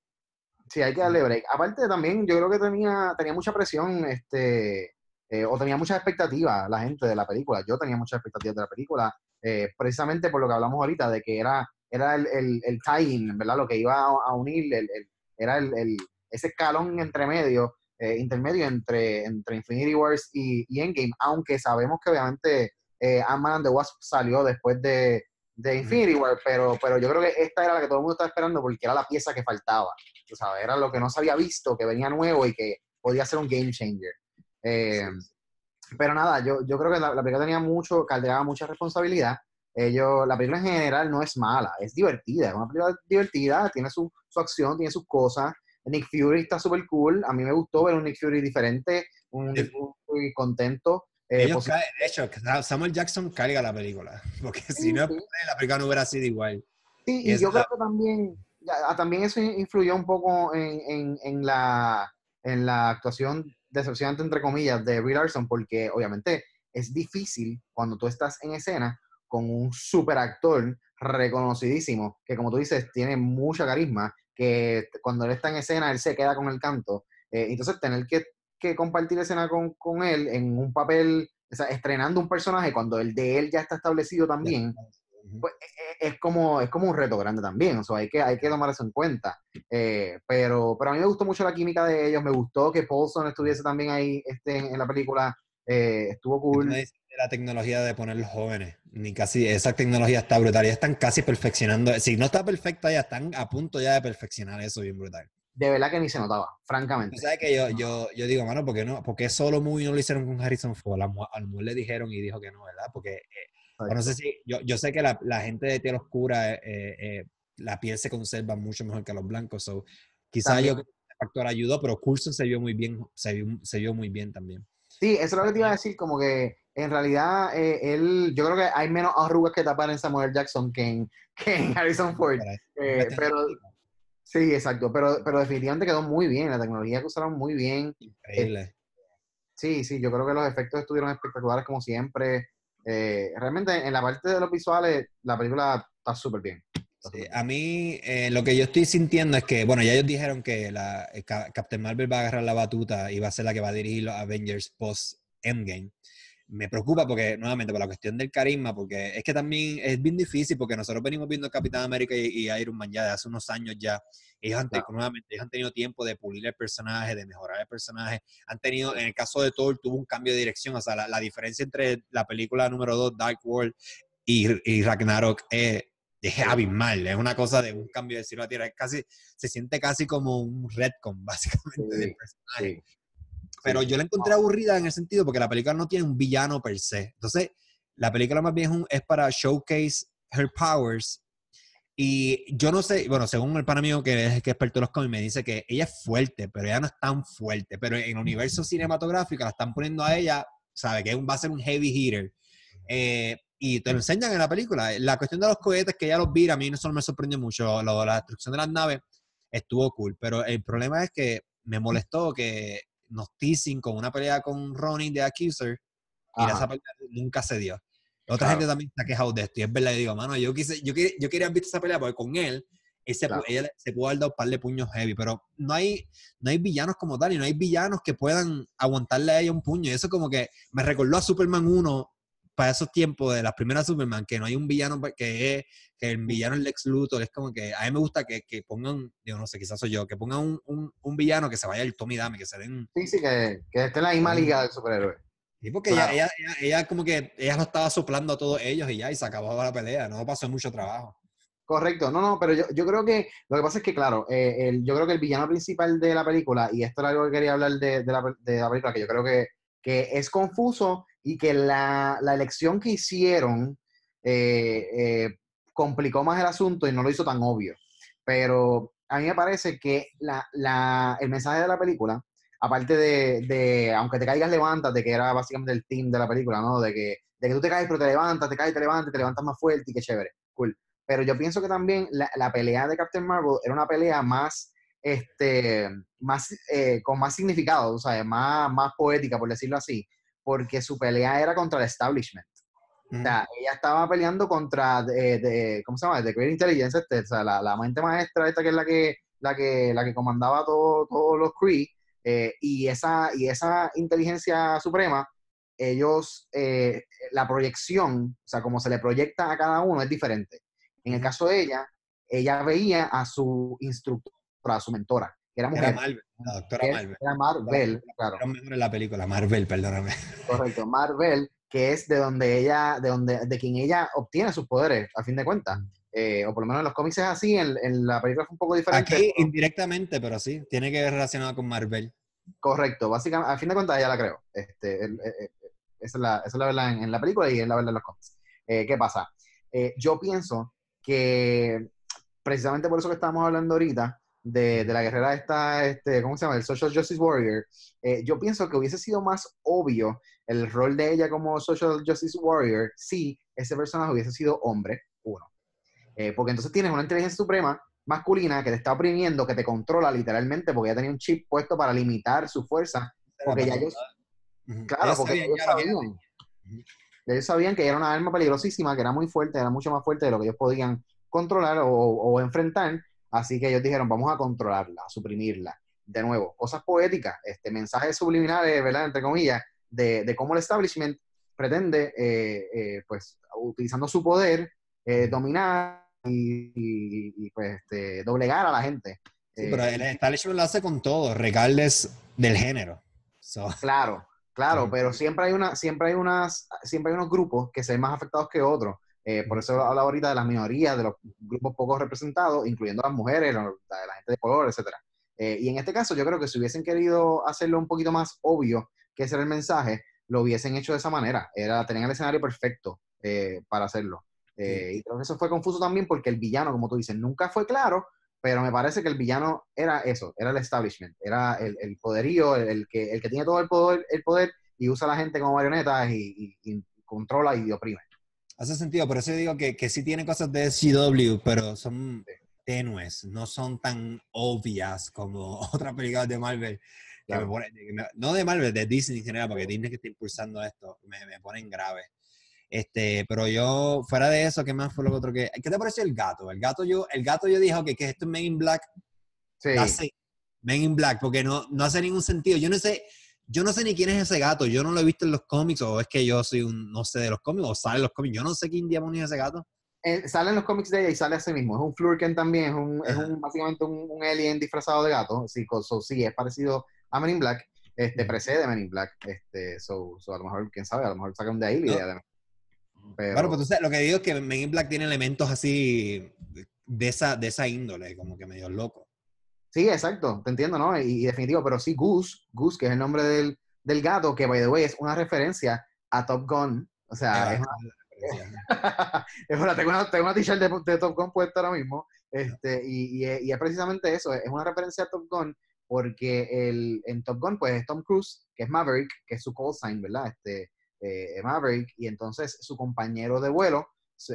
Sí, hay que darle break. Aparte también, yo creo que tenía, tenía mucha presión este, eh, o tenía muchas expectativas la gente de la película. Yo tenía muchas expectativas de la película, eh, precisamente por lo que hablamos ahorita, de que era, era el, el, el tie-in, ¿verdad? Lo que iba a, unir, el, era el, ese escalón entre medio, eh, intermedio entre, entre Infinity Wars y, y Endgame, aunque sabemos que obviamente eh, Ant-Man and the Wasp salió después de, de Infinity War, pero, pero yo creo que esta era la que todo el mundo estaba esperando porque era la pieza que faltaba. Tú sabes, era lo que no se había visto, que venía nuevo y que podía ser un game changer. Eh, pero nada, yo, yo creo que la, película tenía mucho, cargaba mucha responsabilidad. Ellos, la película en general no es mala, es divertida, es una película divertida, tiene su, su acción, tiene sus cosas. Nick Fury está súper cool, a mí me gustó ver un Nick Fury diferente, un Nick Fury contento. Eh, de hecho, Samuel Jackson carga la película, porque si no, la película no hubiera sido igual. Sí, y, yo creo que también, ah, también eso influyó un poco en, en, en, la, en la actuación decepcionante, entre comillas, de Brie Larson, porque obviamente es difícil cuando tú estás en escena con un super actor reconocidísimo, que como tú dices, tiene mucha carisma, que cuando él está en escena, él se queda con el canto. Eh, entonces, tener que que compartir escena con, con él en un papel, o sea, estrenando un personaje cuando el de él ya está establecido también, pues, e, e, es, como, es como un reto grande también, o sea, hay que, hay que tomar eso en cuenta. Eh, pero, pero a mí me gustó mucho la química de ellos, me gustó que Paulson estuviese también ahí este, en, la película, eh, estuvo cool. la tecnología de poner jóvenes, ni casi, esa tecnología está brutal, ya están casi perfeccionando, si no está perfecta, ya están a punto ya de perfeccionar eso bien brutal de verdad que ni se notaba, francamente. ¿Sabes que yo, yo, yo digo, mano, ¿por qué no? Porque solo movie no lo hicieron con Harrison Ford? A lo le dijeron y dijo que no, ¿verdad? Porque, eh, no sé si, yo, yo sé que la, la gente de piel oscura, eh, eh, la piel se conserva mucho mejor que los blancos, so, quizás yo el factor ayudó, pero Coulson se vio muy bien, se vio, se vio muy bien también. Sí, eso es lo que te iba a decir, como que en realidad él, yo creo que hay menos arrugas que tapar en Samuel Jackson que en, que en Harrison Ford. pero Sí, exacto, pero, pero definitivamente quedó muy bien, la tecnología que usaron muy bien. Increíble. sí, sí, yo creo que los efectos estuvieron espectaculares como siempre. Eh, realmente en la parte de los visuales, la película está súper bien. a mí eh, lo que yo estoy sintiendo es que, bueno, ya ellos dijeron que la, eh, Captain Marvel va a agarrar la batuta y va a ser la que va a dirigir los Avengers post Endgame me preocupa porque, nuevamente, por la cuestión del carisma, porque es que también es bien difícil, porque nosotros venimos viendo Capitán América y, Iron Man ya de hace unos años ya. Ellos han, nuevamente, ellos han tenido tiempo de pulir el personaje, de mejorar el personaje. Han tenido, en el caso de Thor, tuvo un cambio de dirección. O sea, la, diferencia entre la película número 2, Dark World, y, y Ragnarok es, es abismal. Es una cosa de un cambio de cielo a tierra. Es casi, se siente casi como un retcon, básicamente, del personaje. Pero yo la encontré aburrida en el sentido porque la película no tiene un villano per se. Entonces, la película más bien es, para showcase her powers. Y yo no sé, bueno, según el pan amigo que es, que experto en los cómics, me dice que ella es fuerte, pero ella no es tan fuerte. Pero en el universo cinematográfico la están poniendo a ella, sabe que va a ser un heavy hitter. Eh, y te lo enseñan en la película. La cuestión de los cohetes, que ella los vira, a mí eso no me sorprendió mucho. Lo, la destrucción de las naves estuvo cool. Pero el problema es que me molestó que nos teasing con una pelea con Ronnie de Accuser y esa pelea nunca se dio. Otra gente también está quejado de esto y es verdad, y digo, mano, yo, quise, yo, yo quería haber visto esa pelea porque con él, ese, ella se pudo haber dado un par de puños heavy, pero no hay, no hay villanos como tal y no hay villanos que puedan aguantarle a ella un puño. Y eso como que me recordó a Superman 1 para esos tiempos de las primeras Superman, que no hay un villano que es, que el villano es Lex Luthor, es como que a mí me gusta que, que pongan, yo no sé, quizás soy yo, que pongan un, un, un, villano que se vaya el Tommy Dame, que se den... Sí, sí, que, que esté en la misma liga del superhéroe. Sí, porque ella, ella, ella, como que, ella lo estaba soplando a todos ellos y ya, y se acabó la pelea, no pasó mucho trabajo. Correcto, no, no, pero yo, yo creo que lo que pasa es que, claro, eh, el, yo creo que el villano principal de la película, y esto era algo que quería hablar de, de, la, de la película, que yo creo que, que es confuso y que la, la elección que hicieron eh, eh, complicó más el asunto y no lo hizo tan obvio. Pero a mí me parece que la, la, el mensaje de la película, aparte de, de, aunque te caigas, levántate, que era básicamente el team de la película, ¿no? De que, de que tú te caes, pero te levantas, te caes, te levantas, te levantas más fuerte y qué chévere, cool. Pero yo pienso que también la, la pelea de Captain Marvel era una pelea más, este, más, eh, con más significado, o sea, más, más poética, por decirlo así porque su pelea era contra el establishment. O sea, ella estaba peleando contra, de, ¿cómo se llama? The Great Intelligence, este, o sea, la, la, mente maestra esta que es la que, la que, la que comandaba todos los Kree, Eh, y, esa, y esa inteligencia suprema, ellos, eh, la proyección, o sea, como se le proyecta a cada uno es diferente. En el caso de ella, ella veía a su instructora, a su mentora, que era mujer. Era Marvel, la doctora Marvel. Era Marvel, claro. Era mejor en la película, Marvel, perdóname. Correcto, Marvel, que es de donde ella, de donde, de quien ella obtiene sus poderes, a fin de cuentas. Eh, o por lo menos en los cómics es así, en, en, la película fue un poco diferente. Aquí indirectamente, pero sí, tiene que ver relacionado con Marvel. Correcto, básicamente, a fin de cuentas ya la creo. Este, el, el, esa, es la, esa, es la, verdad en, en, la película y es la verdad en los cómics. Eh, ¿Qué pasa? Eh, yo pienso que precisamente por eso que estábamos hablando ahorita, de, de, la guerrera esta, este, ¿cómo se llama? El Social Justice Warrior, eh, yo pienso que hubiese sido más obvio el rol de ella como Social Justice Warrior si ese personaje hubiese sido hombre, uno. Eh, porque entonces tienes una inteligencia suprema masculina que te está oprimiendo, que te controla literalmente, porque ya tenía un chip puesto para limitar su fuerza. Porque ya ellos, claro, porque ellos sabían, ellos sabían que era una arma peligrosísima, que era muy fuerte, era mucho más fuerte de lo que ellos podían controlar o, o enfrentar. Así que ellos dijeron, vamos a controlarla, a suprimirla. De nuevo, cosas poéticas, este, mensajes subliminales, ¿verdad? Entre comillas, de, de cómo el establishment pretende, eh, eh, pues, utilizando su poder, eh, dominar y, y, y, pues, este, doblegar a la gente. Sí, pero el establishment lo hace con todo, regardless del género. So. Claro, claro, pero siempre hay, una, siempre, hay unas, siempre hay unos grupos que se ven más afectados que otros. Eh, por eso hablo ahorita de las minorías, de los grupos poco representados, incluyendo a las mujeres, la, la gente de color, etc. Eh, y en este caso, yo creo que si hubiesen querido hacerlo un poquito más obvio que ese era el mensaje, lo hubiesen hecho de esa manera. Era, tenían el escenario perfecto eh, para hacerlo. Sí. Y creo que eso fue confuso también porque el villano, como tú dices, nunca fue claro, pero me parece que el villano era eso, era el establishment, era el, el poderío, el, el, que, el que tiene todo el poder, el poder y usa a la gente como marionetas y, y, y controla y oprime. Hace sentido, por eso yo digo que, que sí tiene cosas de CW, pero son tenues, no son tan obvias como otras películas de Marvel. Claro. Pone, no de Marvel, de Disney en general, porque Disney que está impulsando esto, me, me ponen grave. Este, pero yo, fuera de eso, ¿qué más fue lo otro que... ¿Qué te pareció el gato? El gato yo, el gato yo dije, ok, que esto es Men in Black. Sí. Men in Black, porque no, no hace ningún sentido. Yo no sé, yo no sé ni quién es ese gato, yo no lo he visto en los cómics, o es que yo soy un, no sé de los cómics, o sale en los cómics, yo no sé quién demonios es ese gato. Eh, sale en los cómics de ella y sale así mismo, es un Flurken también, es, un, es un, básicamente un, un, alien disfrazado de gato, sí, so, sí, es parecido a Men in Black, este, precede Men in Black, este, so, so a lo mejor, quién sabe, a lo mejor sacan de ahí la idea de pero... Bueno, pues entonces lo que digo es que Men in Black tiene elementos así de esa, de esa índole, como que medio loco. Sí, exacto, te entiendo, ¿no? Y, y, definitivo, pero sí, Goose, Goose, que es el nombre del, del gato, que by the way es una referencia a Top Gun. O sea, ah, es una, es una, tengo una, tengo una t-shirt de, de, Top Gun puesta ahora mismo. Este, y, y, y, es precisamente eso, es una referencia a Top Gun, porque el, en Top Gun, pues es Tom Cruise, que es Maverick, que es su call sign, ¿verdad? Este, eh, Maverick, y entonces su compañero de vuelo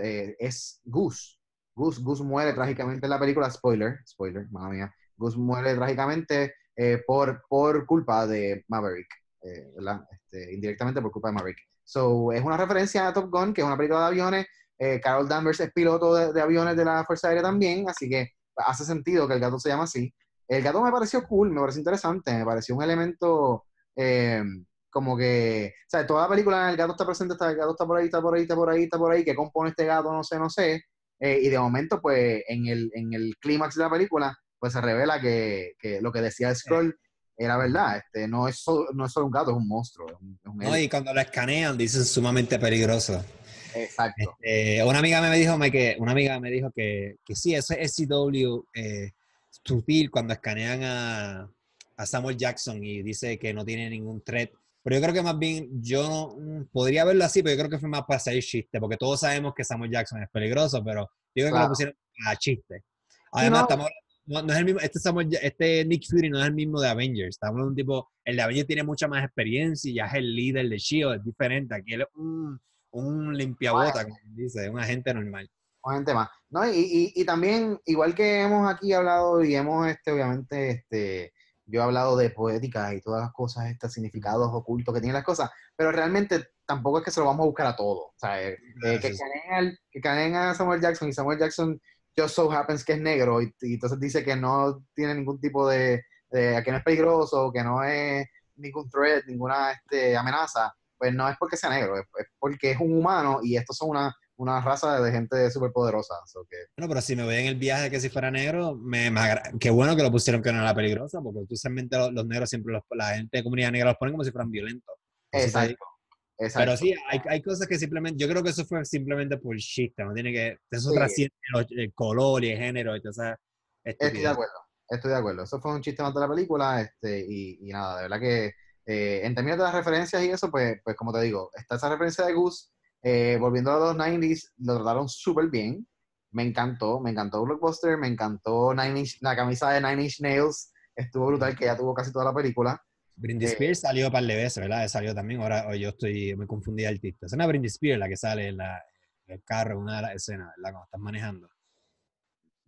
eh, es Goose. Goose. Goose muere trágicamente en la película, spoiler, spoiler, madre mía. Goose muere trágicamente eh, por, por culpa de Maverick. Eh, este, indirectamente por culpa de Maverick. So, es una referencia a Top Gun, que es una película de aviones. Eh, Carol Danvers es piloto de, aviones de la Fuerza Aérea también, así que hace sentido que el gato se llama así. El gato me pareció cool, me pareció interesante, me pareció un elemento eh, como que, o sea, toda la película el gato está presente, está, el gato está por ahí, está por ahí, está por ahí, está por ahí, que compone este gato, no sé, no sé. Y de momento, pues, en el, en el clímax de la película, pues se revela que, que lo que decía Scroll era verdad, este, no, es solo, no es solo un gato, es un monstruo. Es un, es un no, y cuando lo escanean dicen sumamente peligroso. Exacto. Este, una amiga me dijo que, una amiga me dijo que, que sí, ese SCW eh, sutil cuando escanean a, a, Samuel Jackson y dice que no tiene ningún threat. Pero yo creo que más bien, yo no, podría verlo así, pero yo creo que fue más para hacer chiste, porque todos sabemos que Samuel Jackson es peligroso, pero yo creo claro. que lo pusieron a chiste. Además, no. estamos no, no, es el mismo, este, Samuel, este Nick Fury no es el mismo de Avengers. Estamos de un tipo, el de Avengers tiene mucha más experiencia y ya es el líder de S.H.I.E.L.D., es diferente. Aquí él es un, un limpiabota, como dice, un agente normal. Un agente más. No, y, y, y, también, igual que hemos aquí hablado y hemos, este, obviamente, este, yo he hablado de poética y todas las cosas, estos significados ocultos que tienen las cosas, pero realmente tampoco es que se lo vamos a buscar a todo. O sea, eh, eh, que, caneen, que caneen a Samuel Jackson y Samuel Jackson just so happens que es negro y, y, entonces dice que no tiene ningún tipo de, eh, que no es peligroso, que no es ningún threat, ninguna este, amenaza, pues no es porque sea negro, es, porque es un humano y estos son una, una raza de gente súper poderosa. que... Bueno, pero si me voy en el viaje que si fuera negro, me, qué bueno que lo pusieron que no era peligrosa, porque usualmente los, los negros siempre, los, la gente de comunidad negra los ponen como si fueran violentos. Exacto. Pero sí, hay, hay, cosas que simplemente, yo creo que eso fue simplemente por chiste, no tiene que, eso trasciende el, color y el género y Estoy de acuerdo, estoy de acuerdo. Eso fue un chiste más de la película, este, y, y nada, de verdad que eh, en términos de las referencias y eso, pues, pues como te digo, está esa referencia de Goose, eh, volviendo a los 90s, lo trataron súper bien, me encantó, me encantó Blockbuster, me encantó Nine la camisa de Nine Inch Nails, estuvo brutal, que ya tuvo casi toda la película. Brindy eh, Spears salió para el veces, ¿verdad? Salió también, ahora yo estoy, me confundí de artista. Es una Brindy Spears la que sale en, la, el carro, una de las escenas, ¿verdad? Cuando estás manejando.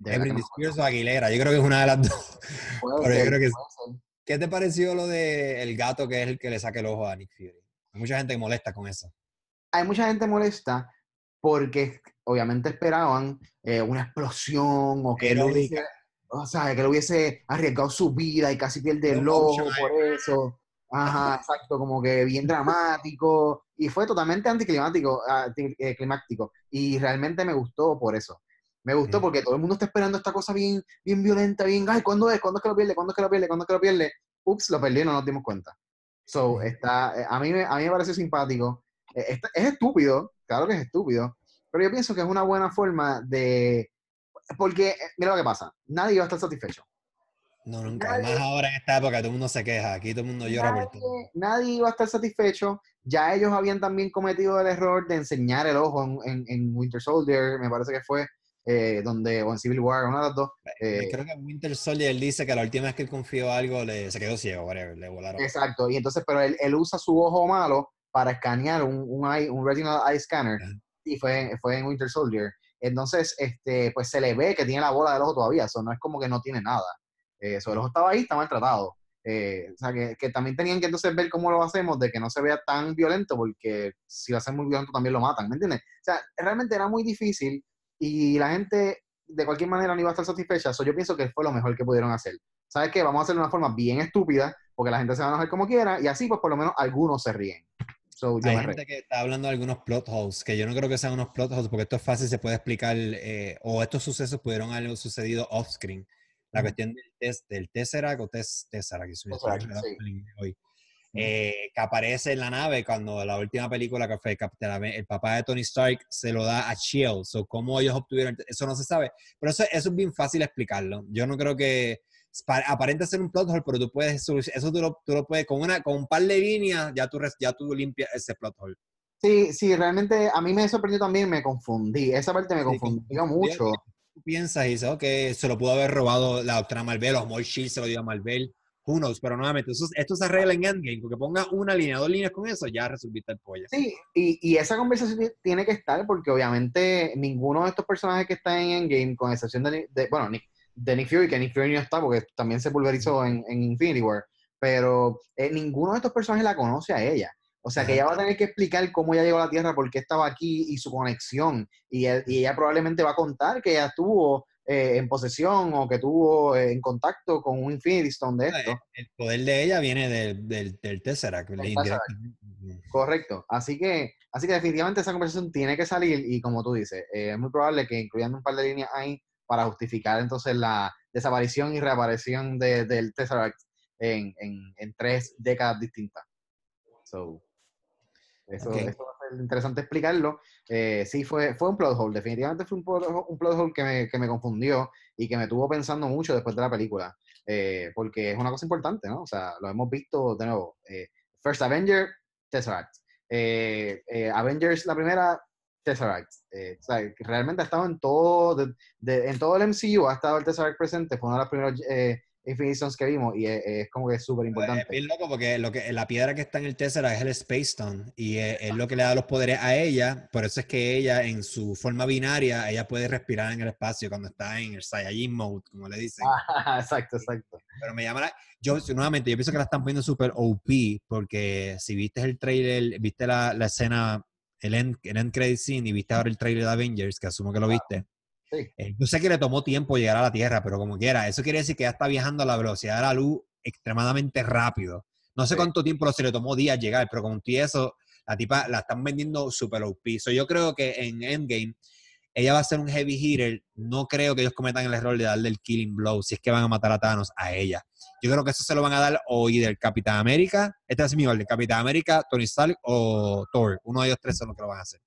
¿Es Brindy Spears o Aguilera? Yo creo que es una de las dos. Pero yo creo que ¿Qué te pareció lo de el gato que es el que le saca el ojo a Nick Fury? Hay mucha gente que molesta con eso. Hay mucha gente molesta porque obviamente esperaban eh, una explosión o que él o sea, que él hubiese arriesgado su vida y casi pierde el ojo por eso. Ajá, exacto, como que bien dramático. Y fue totalmente anticlimático, anticlimático. Y realmente me gustó por eso. Me gustó porque todo el mundo está esperando esta cosa bien, bien violenta, bien, ay, ¿cuándo es? ¿Cuándo es que lo pierde? ¿Cuándo es que lo pierde? ¿Cuándo es que lo pierde? Ups, lo perdió y no nos dimos cuenta. So, está, eh, a, mí, a mí me parece simpático. Eh, es estúpido, claro que es estúpido, pero yo pienso que es una buena forma de... Porque, eh, mira lo que pasa, nadie va a estar satisfecho. No, nunca. Más ahora en esta época todo el mundo se queja, aquí todo el mundo llora nadie, por todo. Nadie iba a estar satisfecho. Ya ellos habían también cometido el error de enseñar el ojo en, en, Winter Soldier, me parece que fue, eh, donde, o en Civil War, una de las dos. Eh, creo que en Winter Soldier él dice que la última vez que él confió algo le, se quedó ciego, whatever, le volaron. Exacto, y entonces, pero él, él usa su ojo malo para escanear un, un, eye, un retinal eye scanner, y fue, fue en Winter Soldier. Entonces, este, pues se le ve que tiene la bola del ojo todavía, eso no es como que no tiene nada. Eh, el ojo estaba ahí, está maltratado. Eh, o sea, que, que, también tenían que entonces ver cómo lo hacemos, de que no se vea tan violento, porque si lo hacen muy violento también lo matan, ¿me entiendes? O sea, realmente era muy difícil y la gente de cualquier manera no iba a estar satisfecha. So, yo pienso que fue lo mejor que pudieron hacer. ¿Sabes qué? Vamos a hacerlo de una forma bien estúpida, porque la gente se va a enojar como quiera, y así pues por lo menos algunos se ríen. Hay gente que está hablando de algunos plot holes, que yo no creo que sean unos plot holes, porque esto es fácil, se puede explicar, eh, o estos sucesos pudieron haber sucedido off-screen. La cuestión del, test, del Tesseract o test, Tesseract, que sí. hoy. Eh, que aparece en la nave cuando la última película que fue el papá de Tony Stark se lo da a Shield. So, ¿Cómo ellos obtuvieron? Eso no se sabe. Pero eso, eso es bien fácil explicarlo. Yo no creo que aparenta ser un plot hole, pero tú puedes eso tú lo, tú lo, puedes con una con un par de líneas ya tú ya tú limpias ese plot hole. Sí, sí, realmente a mí me sorprendió también, me confundí. Esa parte me confundió mucho. Tú piensas y dices, ok, se lo pudo haber robado la doctora Marvel o More Shield se lo dio a Marvel pero nuevamente, esto se arregla en Endgame, porque ponga una línea, dos líneas con eso, ya resolviste el pollo. Sí, y, y, esa conversación tiene que estar, porque obviamente ninguno de estos personajes que están en Endgame, con excepción de, bueno, Nick, de Nick Fury, que Nick Fury no está, porque también se pulverizó en, en Infinity War, pero eh, ninguno de estos personajes la conoce a ella. O sea, que ella va a tener que explicar cómo ella llegó a la Tierra, por qué estaba aquí y su conexión. Y, y ella probablemente va a contar que ella estuvo eh, en posesión o que tuvo eh, en contacto con un Infinity Stone de esto. El, poder de ella viene del, del, del Tesseract. Correcto. Así que, así que definitivamente esa conversación tiene que salir y como tú dices, eh, es muy probable que incluyendo un par de líneas ahí para justificar entonces la desaparición y reaparición de, del Tesseract en, en, en, tres décadas distintas. So, eso, eso va a ser interesante explicarlo. Eh, sí, fue, fue un plot hole. Definitivamente fue un plot, un plot hole que me, que me, confundió y que me tuvo pensando mucho después de la película. Eh, porque es una cosa importante, ¿no? O sea, lo hemos visto de nuevo. Eh, First Avenger, Tesseract. Avengers, la primera, Tesseract. o sea, realmente ha estado en todo, en todo el MCU, ha estado el Tesseract presente. Fue uno de los primeros Infinity Stones que vimos y es, como que súper importante. Es bien loco porque lo que, la piedra que está en el Tesseract es el Space Stone y es, lo que le da los poderes a ella, por eso es que ella en su forma binaria, ella puede respirar en el espacio cuando está en el Saiyajin Mode, como le dicen. exacto, exacto. Pero me llama la, yo nuevamente, yo pienso que la están poniendo súper OP porque si viste el trailer, viste la, la escena, el end, el end credit scene y viste ahora el trailer de Avengers, que asumo que lo viste. Eh, yo sé que le tomó tiempo llegar a la Tierra, pero como quiera, eso quiere decir que ya está viajando a la velocidad de la luz extremadamente rápido. No sé Sí. cuánto tiempo se le tomó días llegar, pero con eso, la tipa la están vendiendo super OP. So, yo creo que en Endgame ella va a ser un heavy hitter. No creo que ellos cometan el error de darle el killing blow si es que van a matar a Thanos a ella. Yo creo que eso se lo van a dar hoy del Capitán América. Este es mi orden: Capitán América, Tony Stark o Thor. Uno de ellos tres son los que lo van a hacer.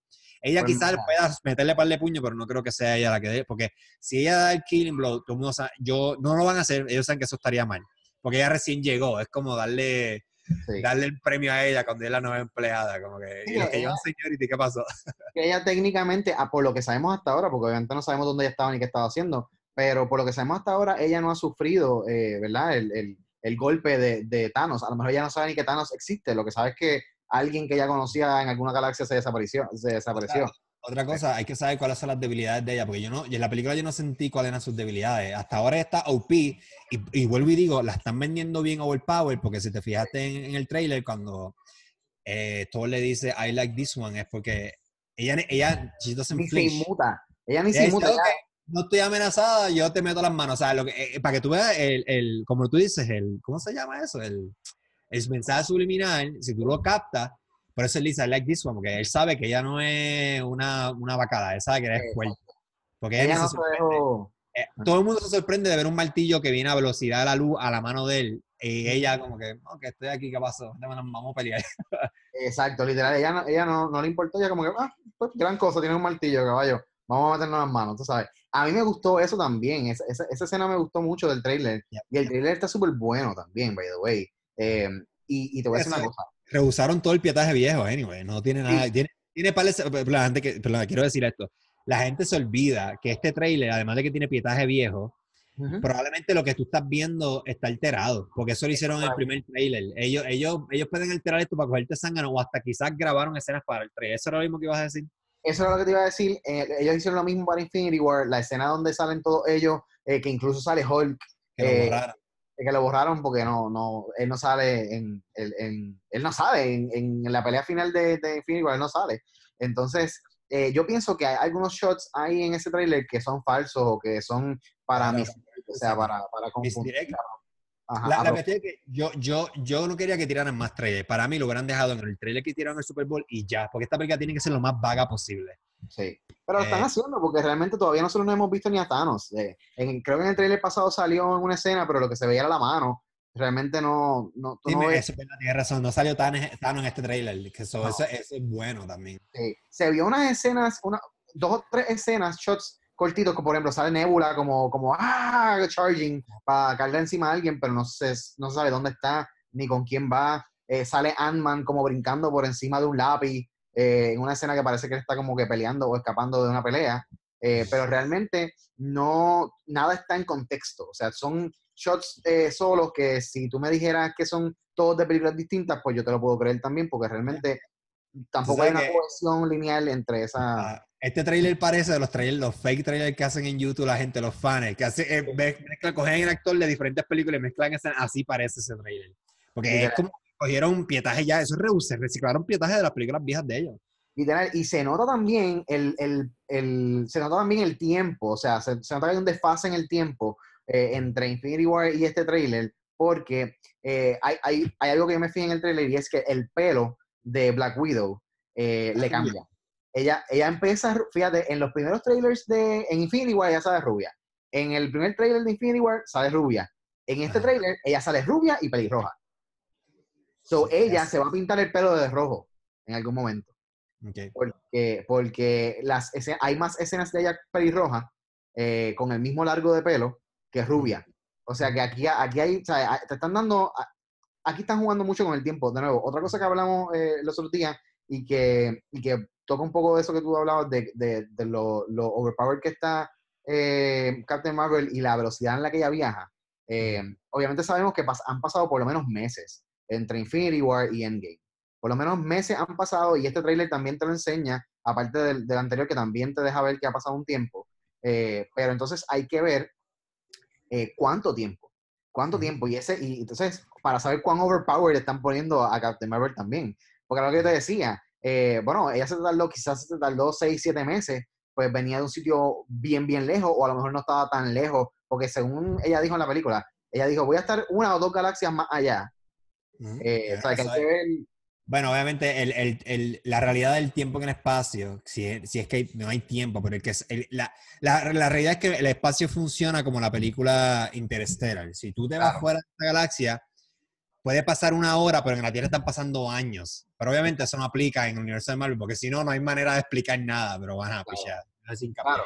Ella Pues quizás pueda meterle par de puño, pero no creo que sea ella la que dé, porque si ella da el killing blow, todo el mundo sabe, yo, no lo van a hacer, ellos saben que eso estaría mal, porque ella recién llegó, es como darle, Sí. darle el premio a ella cuando es la nueva empleada, como que, Sí, y los que llevan seniority, ¿qué pasó? que ella técnicamente, ah, por lo que sabemos hasta ahora, porque obviamente no sabemos dónde ella estaba ni qué estaba haciendo, pero por lo que sabemos hasta ahora, ella no ha sufrido, eh, ¿verdad? El, el- el golpe de, de Thanos. A lo mejor ella no sabe ni que Thanos existe. Lo que sabe es que alguien que ella conocía en alguna galaxia se desapareció. Se desapareció. Otra cosa, hay que saber cuáles son las debilidades de ella, porque yo no, y en la película yo no sentí cuáles eran sus debilidades. Hasta ahora está OP, y, y vuelvo y digo, la están vendiendo bien overpower, porque si te fijaste en, en el trailer, cuando eh, Thor le dice I like this one, es porque ella, ella she doesn't Ni se flinch. inmuta. Ella ni Ella se inmuta. "Ok, no estoy amenazada, yo te meto las manos. O sea, lo que, eh, para que tú veas, el, el, como tú dices, el, ¿cómo se llama eso? El, el mensaje subliminal, si tú lo captas, por eso él dice, I like this one, porque él sabe que ella no es una, una vacada, él sabe que eres fuerte. Porque ella Ella no se dejó. Eh, todo el mundo se sorprende de ver un martillo que viene a velocidad de la luz a la mano de él. Y ella como que, ok, estoy aquí, ¿qué pasó? Vamos a pelear. Exacto, literal. Ella, no, ella no, no le importó. Ella como que, ah, pues gran cosa, tiene un martillo, caballo. Vamos a meternos las manos, tú sabes. A mí me gustó eso también. Esa, esa, esa escena me gustó mucho del trailer. Y el trailer está súper bueno también, by the way. Eh, y, y te voy a decir una cosa. rehusaron todo el pietaje viejo, anyway. No tiene nada. Tiene, tiene pero la gente que, pero quiero decir esto. La gente se olvida que este trailer, además de que tiene pietaje viejo, probablemente lo que tú estás viendo está alterado, porque eso lo hicieron en el primer trailer. Ellos, ellos, ellos pueden alterar esto para cogerte sangre o hasta quizás grabaron escenas para el trailer. Eso era lo mismo que ibas a decir. Eso es lo que te iba a decir. Eh, ellos hicieron lo mismo para Infinity War. La escena donde salen todos ellos, eh, que incluso sale Hulk, Que lo Eh, borraron. que lo borraron porque no, no, él no sale en, en- en- él no sale en, en la pelea final de, de Infinity War, él no sale. Entonces, eh, yo pienso que hay algunos shots ahí en ese trailer que son falsos o que son para Claro. mis, o sea, para, para confundir. Ajá, La, a la cuestión es que yo, yo, yo no quería que tiraran más trailers. Para mí lo hubieran dejado en el trailer que tiraron en el Super Bowl y ya, porque esta película tiene que ser lo más vaga posible. sí. Pero lo están Eh, haciendo porque realmente todavía nosotros no hemos visto ni a Thanos. Eh, en- creo que en el trailer pasado salió en una escena, pero lo que se veía era la mano. Realmente no, no, tú no Dime, ves- eso tienes razón. No salió tan Thanos en este trailer. Que eso, No. eso, eso es bueno también. Sí. Se vio unas escenas, una, dos o tres escenas, shots cortitos, como por ejemplo sale Nebula como, como ah, charging para cargar encima a alguien, pero no se, no se sabe dónde está ni con quién va. Eh, sale Ant-Man como brincando por encima de un lápiz eh, en una escena que parece que está como que peleando o escapando de una pelea. Eh, pero realmente no, nada está en contexto. O sea, son shots eh, solos que si tú me dijeras que son todos de películas distintas, pues yo te lo puedo creer también, porque realmente tampoco hay una cohesión lineal entre esa... Este trailer parece de los trailers, los fake trailers que hacen en YouTube la gente, los fans, que hace, eh, mez- mezclan, cogen el actor de diferentes películas y mezclan escenas, así parece ese trailer. Porque es Literal. como cogieron pietaje ya, eso es reciclaron pietaje de las películas viejas de ellos. Literal, y se nota también el, el, el- se nota también el tiempo, o sea, se, se nota que hay un desfase en el tiempo eh, entre Infinity War y este trailer, porque eh, hay, hay, hay algo que yo me fijé en el trailer y es que el pelo de Black Widow eh, le cambia. Ella, ella empieza, fíjate, en los primeros trailers de en Infinity War ella sale rubia. En el primer trailer de Infinity War sale rubia. En este trailer ella sale rubia y pelirroja. So ella se va a pintar el pelo de rojo en algún momento porque, porque las esce- hay más escenas de ella pelirroja eh, con el mismo largo de pelo que rubia. O sea que aquí, aquí hay, o sea, te están dando, aquí están jugando mucho con el tiempo. De nuevo, otra cosa que hablamos eh, los otros días y que, y que toca un poco de eso que tú hablabas de, de, de lo, lo overpowered que está eh, Captain Marvel y la velocidad en la que ella viaja. Eh, obviamente sabemos que pas- han pasado por lo menos meses entre Infinity War y Endgame por lo menos meses han pasado y este tráiler también te lo enseña, aparte del, del anterior que también te deja ver que ha pasado un tiempo. Eh, pero entonces hay que ver cuánto tiempo, cuánto tiempo. Y ese y entonces, para saber cuán overpowered están poniendo a Captain Marvel también. Porque lo que yo te decía, eh, bueno, ella se tardó, quizás se tardó 6, 7 meses, pues venía de un sitio bien, bien lejos, o a lo mejor no estaba tan lejos, porque según ella dijo en la película, ella dijo, voy a estar una o dos galaxias más allá. Eh, o sea, que hay Eso que es- ver... Bueno, obviamente el- el- el- la realidad del tiempo en el espacio, si es, si es que hay- no hay tiempo, pero el que es- la, la- la realidad es que el espacio funciona como la película Interstellar. Si tú te vas Claro. fuera de esta galaxia, puede pasar una hora, pero en la Tierra están pasando años. Pero obviamente eso no aplica en el universo de Marvel, porque si no, no hay manera de explicar nada, pero van a Claro. pichar. Es Claro.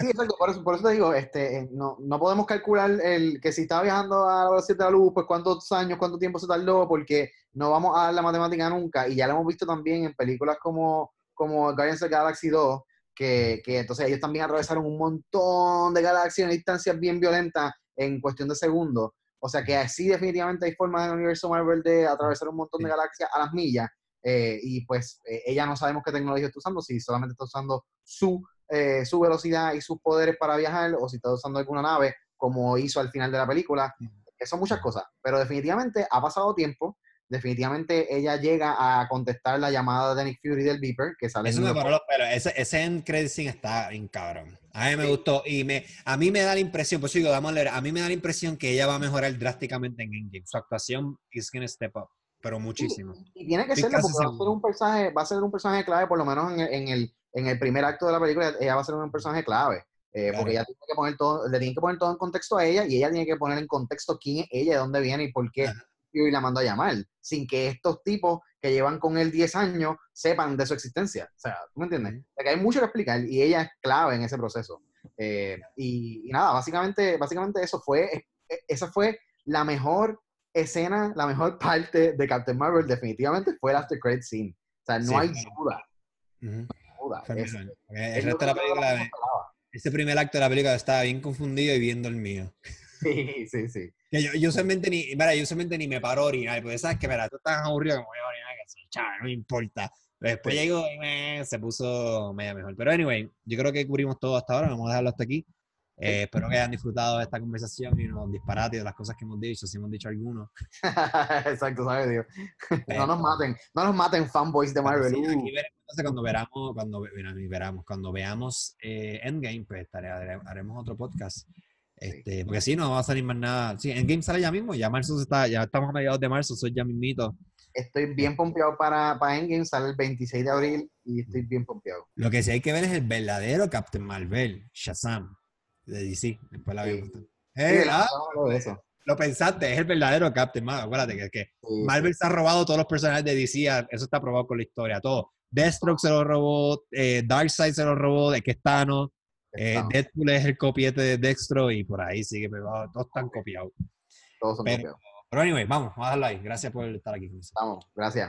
Sí, exacto, por eso, por eso te digo, este, eh, no, no podemos calcular el que si estaba viajando a la velocidad de la luz, pues cuántos años, cuánto tiempo se tardó, porque no vamos a dar la matemática nunca. Y ya lo hemos visto también en películas como, como Guardians of the Galaxy 2, que, que entonces ellos también atravesaron un montón de galaxias en distancias bien violentas en cuestión de segundos. O sea que así definitivamente hay formas en el universo Marvel de atravesar un montón de galaxias a las millas. eh, y pues eh, ella no sabemos qué tecnología está usando, si solamente está usando su eh, su velocidad y sus poderes para viajar o si está usando alguna nave, como hizo al final de la película. Que son muchas cosas, pero definitivamente ha pasado tiempo. Definitivamente ella llega a contestar la llamada de Nick Fury del Beeper, que sale Eso en me paró los pelos. Ese, ese end credit scene está bien cabrón. A mí me Sí. gustó y me, a mí me da la impresión, pues digo, vamos a leer, a mí me da la impresión que ella va a mejorar drásticamente en Endgame. Su actuación is gonna step up, pero muchísimo. Y tiene que serlo porque va a ser un personaje, va a ser un personaje clave, por lo menos en el, en el, en el primer acto de la película, ella va a ser un personaje clave. eh, Claro. Porque ella tiene que poner todo, le tienen que poner todo en contexto a ella y ella tiene que poner en contexto quién es ella, de dónde viene y por qué Ajá. Fury la mandó a llamar, sin que estos tipos que llevan con él 10 años sepan de su existencia. O sea, ¿tú me entiendes? O sea, que hay mucho que explicar y ella es clave en ese proceso. Eh, y, y nada, básicamente, básicamente eso fue, e- esa fue la mejor escena, la mejor parte de Captain Marvel, definitivamente fue el After Credit Scene. O sea, no Sí, hay duda, duda. Es el resto de la todo película, el mundo esperaba. ese primer acto de la película estaba bien confundido y viendo el mío. Sí, sí, sí. Que yo, yo usualmente ni, mira, yo usualmente ni me paro a orinar, porque sabes que, mira, tú estás aburrido que me voy a orinar, que sí, chaval, no me importa. Pero después Sí. llegó y me, se puso media mejor. Pero anyway, yo creo que cubrimos todo hasta ahora, vamos a dejarlo hasta aquí. Eh, espero que hayan disfrutado de esta conversación y los disparates de las cosas que hemos dicho, si hemos dicho algunos. Exacto, ¿sabes, Dios? No nos maten, no nos maten fanboys de Marvel. Sí, uh. aquí veremos, entonces cuando veramos, cuando, ni veramos, cuando veamos eh, Endgame, pues haremos otro podcast. Este, porque si no va a salir más nada. Sí, Endgame sale ya mismo, ya marzo está, ya estamos a mediados de marzo, soy ya mismito. Estoy bien pompeado para, para Endgame, sale el 26 de abril y estoy bien pompeado. Lo que sí hay que ver es el verdadero Captain Marvel, Shazam, de DC. Después la Sí. lo pensaste, es el verdadero Captain Marvel. Acuérdate que, que Marvel se ha robado todos los personajes de DC, eso está probado con la historia, todo. Deathstroke se lo robó, eh, Darkseid se lo robó, de que Thanos, eh, Deadpool es el copiete de Dextro y por ahí sigue pegado, todos están copiados. todos son pero- pompeados. Pero anyway, vamos, vamos a dejarlo ahí. Gracias por estar aquí. Vamos, gracias.